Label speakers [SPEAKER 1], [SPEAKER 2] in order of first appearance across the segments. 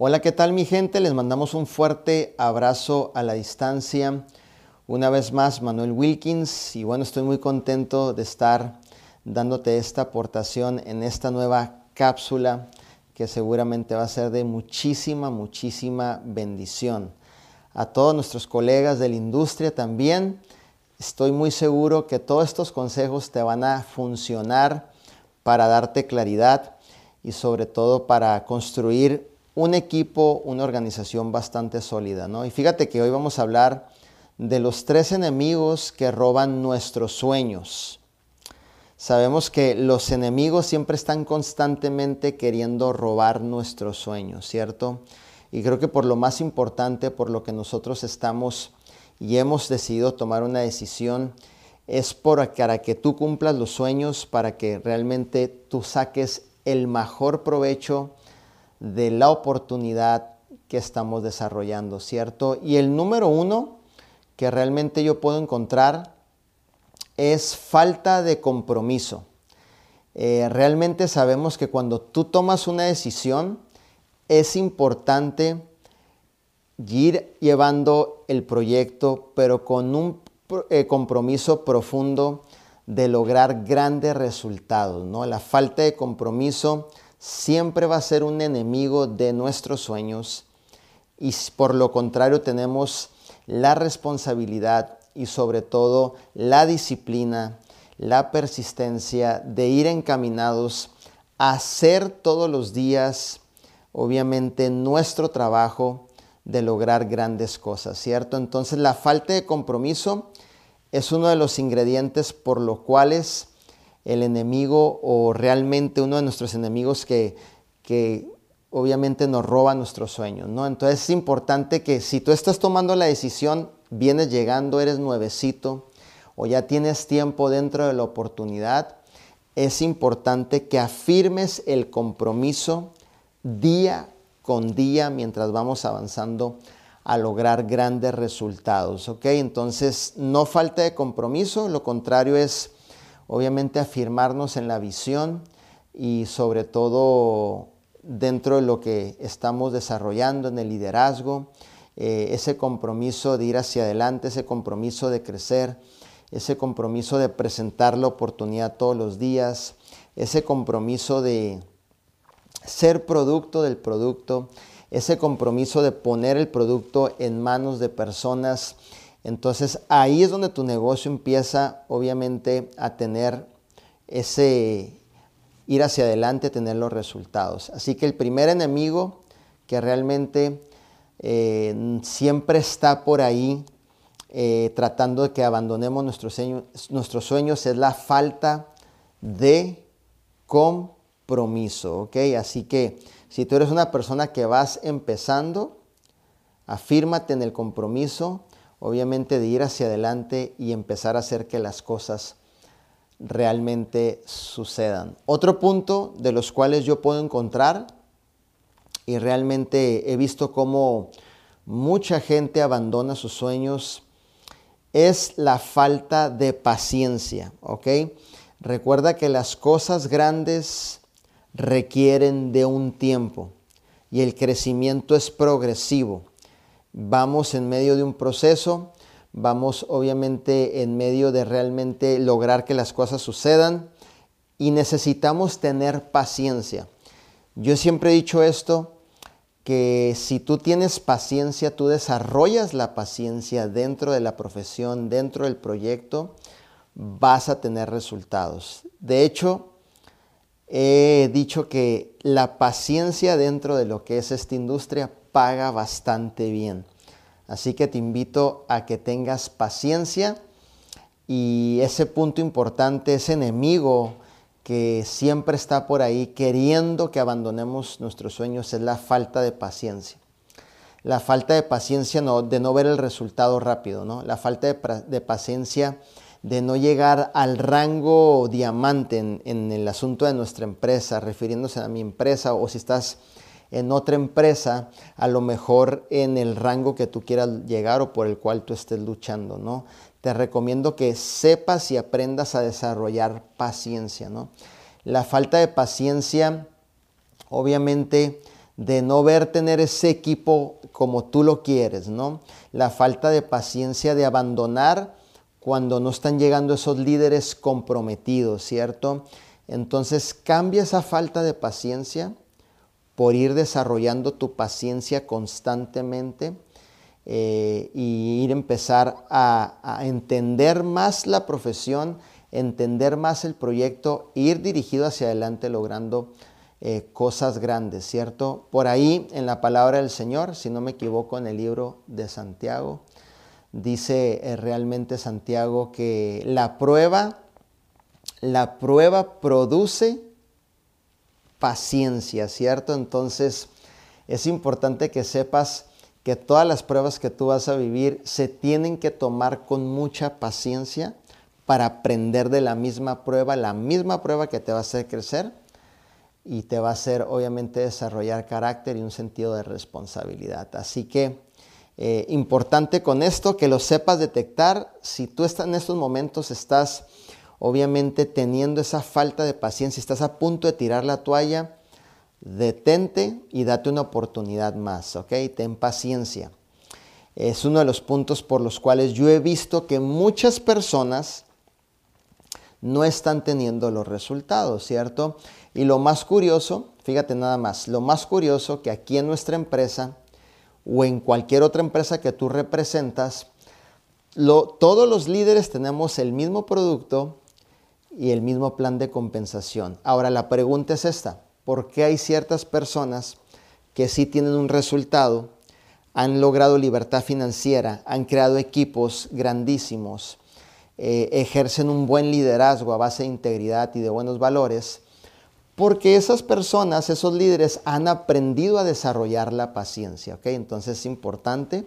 [SPEAKER 1] Hola, ¿qué tal mi gente? Les mandamos un fuerte abrazo a la distancia. Una vez más, Manuel Wilkins. Y bueno, estoy muy contento de estar dándote esta aportación en esta nueva cápsula que seguramente va a ser de muchísima, muchísima bendición. A todos nuestros colegas de la industria también, estoy muy seguro que todos estos consejos te van a funcionar para darte claridad y sobre todo para construir un equipo, una organización bastante sólida. ¿no? Y fíjate que hoy vamos a hablar de los tres enemigos que roban nuestros sueños. Sabemos que los enemigos siempre están constantemente queriendo robar nuestros sueños, ¿cierto? Y creo que por lo más importante, por lo que nosotros estamos y hemos decidido tomar una decisión, es para que tú cumplas los sueños, para que realmente tú saques el mejor provecho de la oportunidad que estamos desarrollando, ¿cierto? Y el número uno que realmente yo puedo encontrar es falta de compromiso. Eh, realmente sabemos que cuando tú tomas una decisión, es importante ir llevando el proyecto, pero con un eh, compromiso profundo de lograr grandes resultados. ¿no? La falta de compromiso siempre va a ser un enemigo de nuestros sueños y por lo contrario tenemos la responsabilidad y sobre todo la disciplina, la persistencia de ir encaminados a hacer todos los días, obviamente, nuestro trabajo de lograr grandes cosas, ¿cierto? Entonces la falta de compromiso es uno de los ingredientes por los cuales el enemigo o realmente uno de nuestros enemigos que, obviamente nos roba nuestros sueños, ¿no? Entonces es importante que si tú estás tomando la decisión, vienes llegando, eres nuevecito o ya tienes tiempo dentro de la oportunidad, es importante que afirmes el compromiso día con día mientras vamos avanzando a lograr grandes resultados, ¿ok? Entonces, no falta de compromiso, lo contrario es obviamente afirmarnos en la visión y sobre todo dentro de lo que estamos desarrollando en el liderazgo, eh, ese compromiso de ir hacia adelante, ese compromiso de crecer, ese compromiso de presentar la oportunidad todos los días, ese compromiso de ser producto del producto, ese compromiso de poner el producto en manos de personas entonces ahí es donde tu negocio empieza obviamente a tener ese ir hacia adelante, tener los resultados. Así que el primer enemigo que realmente eh, siempre está por ahí eh, tratando de que abandonemos nuestros sueños, nuestros sueños es la falta de compromiso. Así que si tú eres una persona que vas empezando, afírmate en el compromiso obviamente de ir hacia adelante y empezar a hacer que las cosas realmente sucedan. Otro punto de los cuales yo puedo encontrar y realmente he visto cómo mucha gente abandona sus sueños es la falta de paciencia. Recuerda que las cosas grandes requieren de un tiempo y el crecimiento es progresivo vamos en medio de un proceso, vamos obviamente en medio de realmente lograr que las cosas sucedan y necesitamos tener paciencia. Yo siempre he dicho esto, que si tú tienes paciencia, tú desarrollas la paciencia dentro de la profesión, dentro del proyecto, vas a tener resultados. De hecho, he dicho que la paciencia dentro de lo que es esta industria paga bastante bien. Así que te invito a que tengas paciencia y ese punto importante, ese enemigo que siempre está por ahí queriendo que abandonemos nuestros sueños es la falta de paciencia. La falta de paciencia no, de no ver el resultado rápido, ¿no? La falta de, paciencia de no llegar al rango diamante en, en el asunto de nuestra empresa, refiriéndose a mi empresa o si estás en otra empresa, a lo mejor en el rango que tú quieras llegar o por el cual tú estés luchando, ¿no? Te recomiendo que sepas y aprendas a desarrollar paciencia, ¿no? La falta de paciencia obviamente de no ver tener ese equipo como tú lo quieres, ¿no? La falta de paciencia de abandonar cuando no están llegando esos líderes comprometidos, ¿cierto? Entonces cambia esa falta de paciencia por ir desarrollando tu paciencia constantemente eh, y ir a empezar a, entender más la profesión, entender más el proyecto, ir dirigido hacia adelante logrando eh, cosas grandes, ¿cierto? Por ahí en la palabra del Señor, si no me equivoco, en el libro de Santiago, dice eh, realmente Santiago que la prueba, la prueba produce paciencia, ¿cierto? Entonces es importante que sepas que todas las pruebas que tú vas a vivir se tienen que tomar con mucha paciencia para aprender de la misma prueba, la misma prueba que te va a hacer crecer y te va a hacer obviamente desarrollar carácter y un sentido de responsabilidad. Así que eh, importante con esto que lo sepas detectar, si tú estás en estos momentos estás obviamente teniendo esa falta de paciencia, estás a punto de tirar la toalla, detente y date una oportunidad más, ¿ok? Ten paciencia. Es uno de los puntos por los cuales yo he visto que muchas personas no están teniendo los resultados, ¿cierto? Y lo más curioso, fíjate nada más, lo más curioso que aquí en nuestra empresa o en cualquier otra empresa que tú representas, todos los líderes tenemos el mismo producto y el mismo plan de compensación. Ahora la pregunta es esta, por qué hay ciertas personas que sí tienen un resultado, han logrado libertad financiera, han creado equipos grandísimos, eh, ejercen un buen liderazgo a base de integridad y de buenos valores, porque esas personas, esos líderes han aprendido a desarrollar la paciencia. Entonces es importante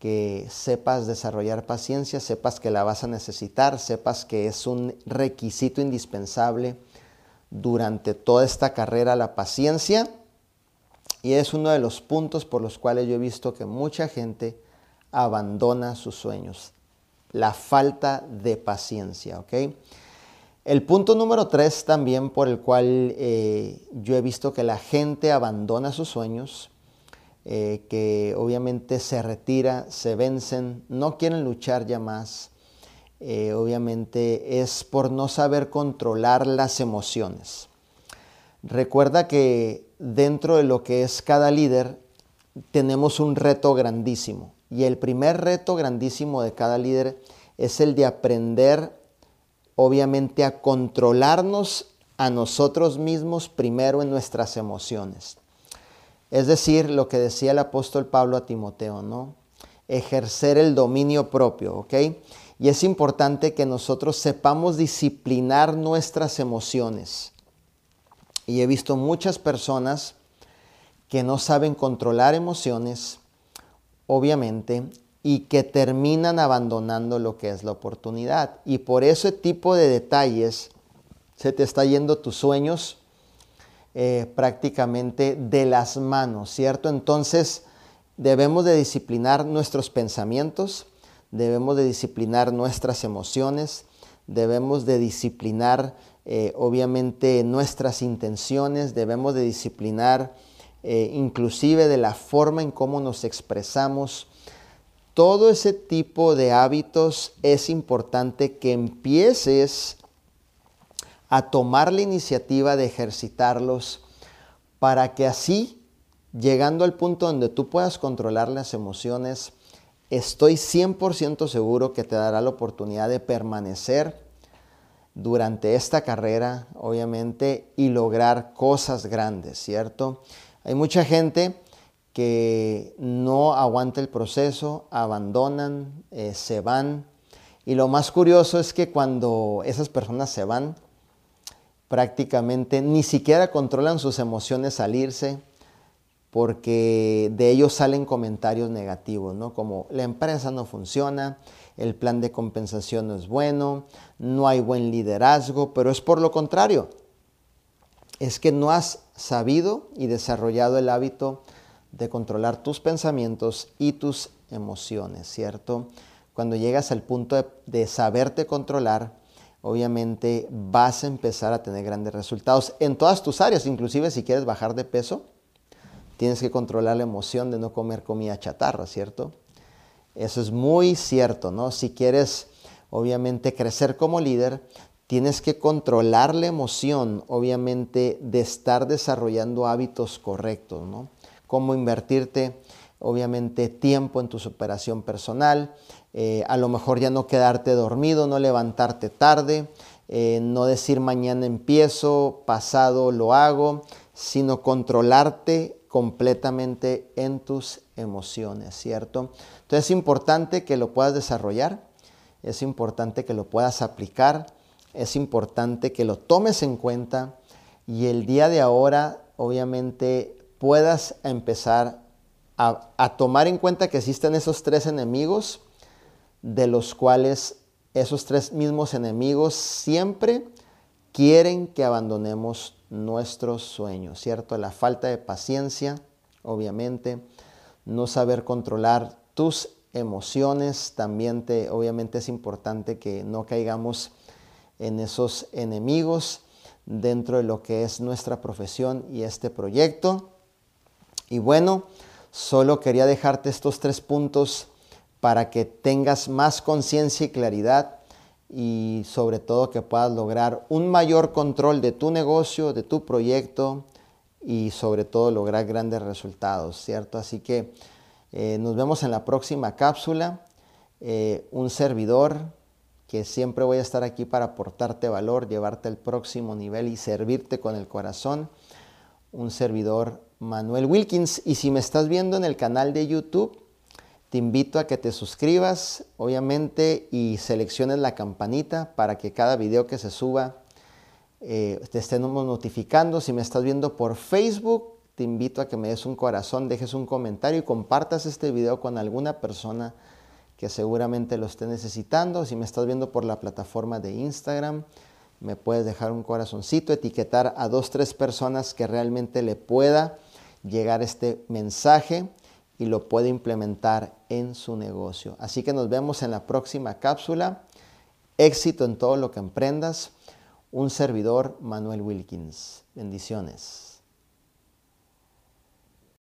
[SPEAKER 1] que sepas desarrollar paciencia, sepas que la vas a necesitar, sepas que es un requisito indispensable durante toda esta carrera la paciencia y es uno de los puntos por los cuales yo he visto que mucha gente abandona sus sueños, la falta de paciencia, ¿ok? El punto número tres también por el cual eh, yo he visto que la gente abandona sus sueños, eh, que obviamente se retira, se vencen, no quieren luchar ya más, eh, obviamente es por no saber controlar las emociones. Recuerda que dentro de lo que es cada líder tenemos un reto grandísimo y el primer reto grandísimo de cada líder es el de aprender obviamente a controlarnos a nosotros mismos primero en nuestras emociones. Es decir, lo que decía el apóstol Pablo a Timoteo, ¿no? Ejercer el dominio propio, ¿ok? Y es importante que nosotros sepamos disciplinar nuestras emociones. Y he visto muchas personas que no saben controlar emociones, obviamente, y que terminan abandonando lo que es la oportunidad. Y por ese tipo de detalles se te está yendo tus sueños eh, prácticamente de las manos, ¿cierto? Entonces debemos de disciplinar nuestros pensamientos, debemos de disciplinar nuestras emociones, debemos de disciplinar eh, obviamente nuestras intenciones, debemos de disciplinar eh, inclusive de la forma en cómo nos expresamos. Todo ese tipo de hábitos es importante que empieces a tomar la iniciativa de ejercitarlos para que así, llegando al punto donde tú puedas controlar las emociones, estoy 100% seguro que te dará la oportunidad de permanecer durante esta carrera, obviamente, y lograr cosas grandes, ¿cierto? Hay mucha gente que no aguanta el proceso, abandonan, eh, se van. Y lo más curioso es que cuando esas personas se van, prácticamente ni siquiera controlan sus emociones al irse, porque de ellos salen comentarios negativos, ¿no? Como la empresa no funciona, el plan de compensación no es bueno, no hay buen liderazgo, pero es por lo contrario. Es que no has sabido y desarrollado el hábito de controlar tus pensamientos y tus emociones, ¿cierto? Cuando llegas al punto de, de saberte controlar, obviamente vas a empezar a tener grandes resultados en todas tus áreas, inclusive si quieres bajar de peso, tienes que controlar la emoción de no comer comida chatarra, ¿cierto? Eso es muy cierto, ¿no? Si quieres, obviamente, crecer como líder, tienes que controlar la emoción, obviamente, de estar desarrollando hábitos correctos, ¿no? Cómo invertirte, obviamente, tiempo en tu superación personal, eh, a lo mejor ya no quedarte dormido, no levantarte tarde, eh, no decir mañana empiezo, pasado lo hago, sino controlarte completamente en tus emociones, ¿cierto? Entonces es importante que lo puedas desarrollar, es importante que lo puedas aplicar, es importante que lo tomes en cuenta y el día de ahora obviamente puedas empezar a, a tomar en cuenta que existen esos tres enemigos de los cuales esos tres mismos enemigos siempre quieren que abandonemos nuestros sueños, ¿cierto? La falta de paciencia, obviamente, no saber controlar tus emociones, también te, obviamente es importante que no caigamos en esos enemigos dentro de lo que es nuestra profesión y este proyecto. Y bueno, solo quería dejarte estos tres puntos para que tengas más conciencia y claridad y sobre todo que puedas lograr un mayor control de tu negocio, de tu proyecto y sobre todo lograr grandes resultados, ¿cierto? Así que eh, nos vemos en la próxima cápsula. Eh, un servidor que siempre voy a estar aquí para aportarte valor, llevarte al próximo nivel y servirte con el corazón. Un servidor Manuel Wilkins. Y si me estás viendo en el canal de YouTube, te invito a que te suscribas, obviamente, y selecciones la campanita para que cada video que se suba eh, te estemos notificando. Si me estás viendo por Facebook, te invito a que me des un corazón, dejes un comentario y compartas este video con alguna persona que seguramente lo esté necesitando. Si me estás viendo por la plataforma de Instagram, me puedes dejar un corazoncito, etiquetar a dos, tres personas que realmente le pueda llegar este mensaje y lo puede implementar en su negocio. Así que nos vemos en la próxima cápsula. Éxito en todo lo que emprendas. Un servidor, Manuel Wilkins. Bendiciones.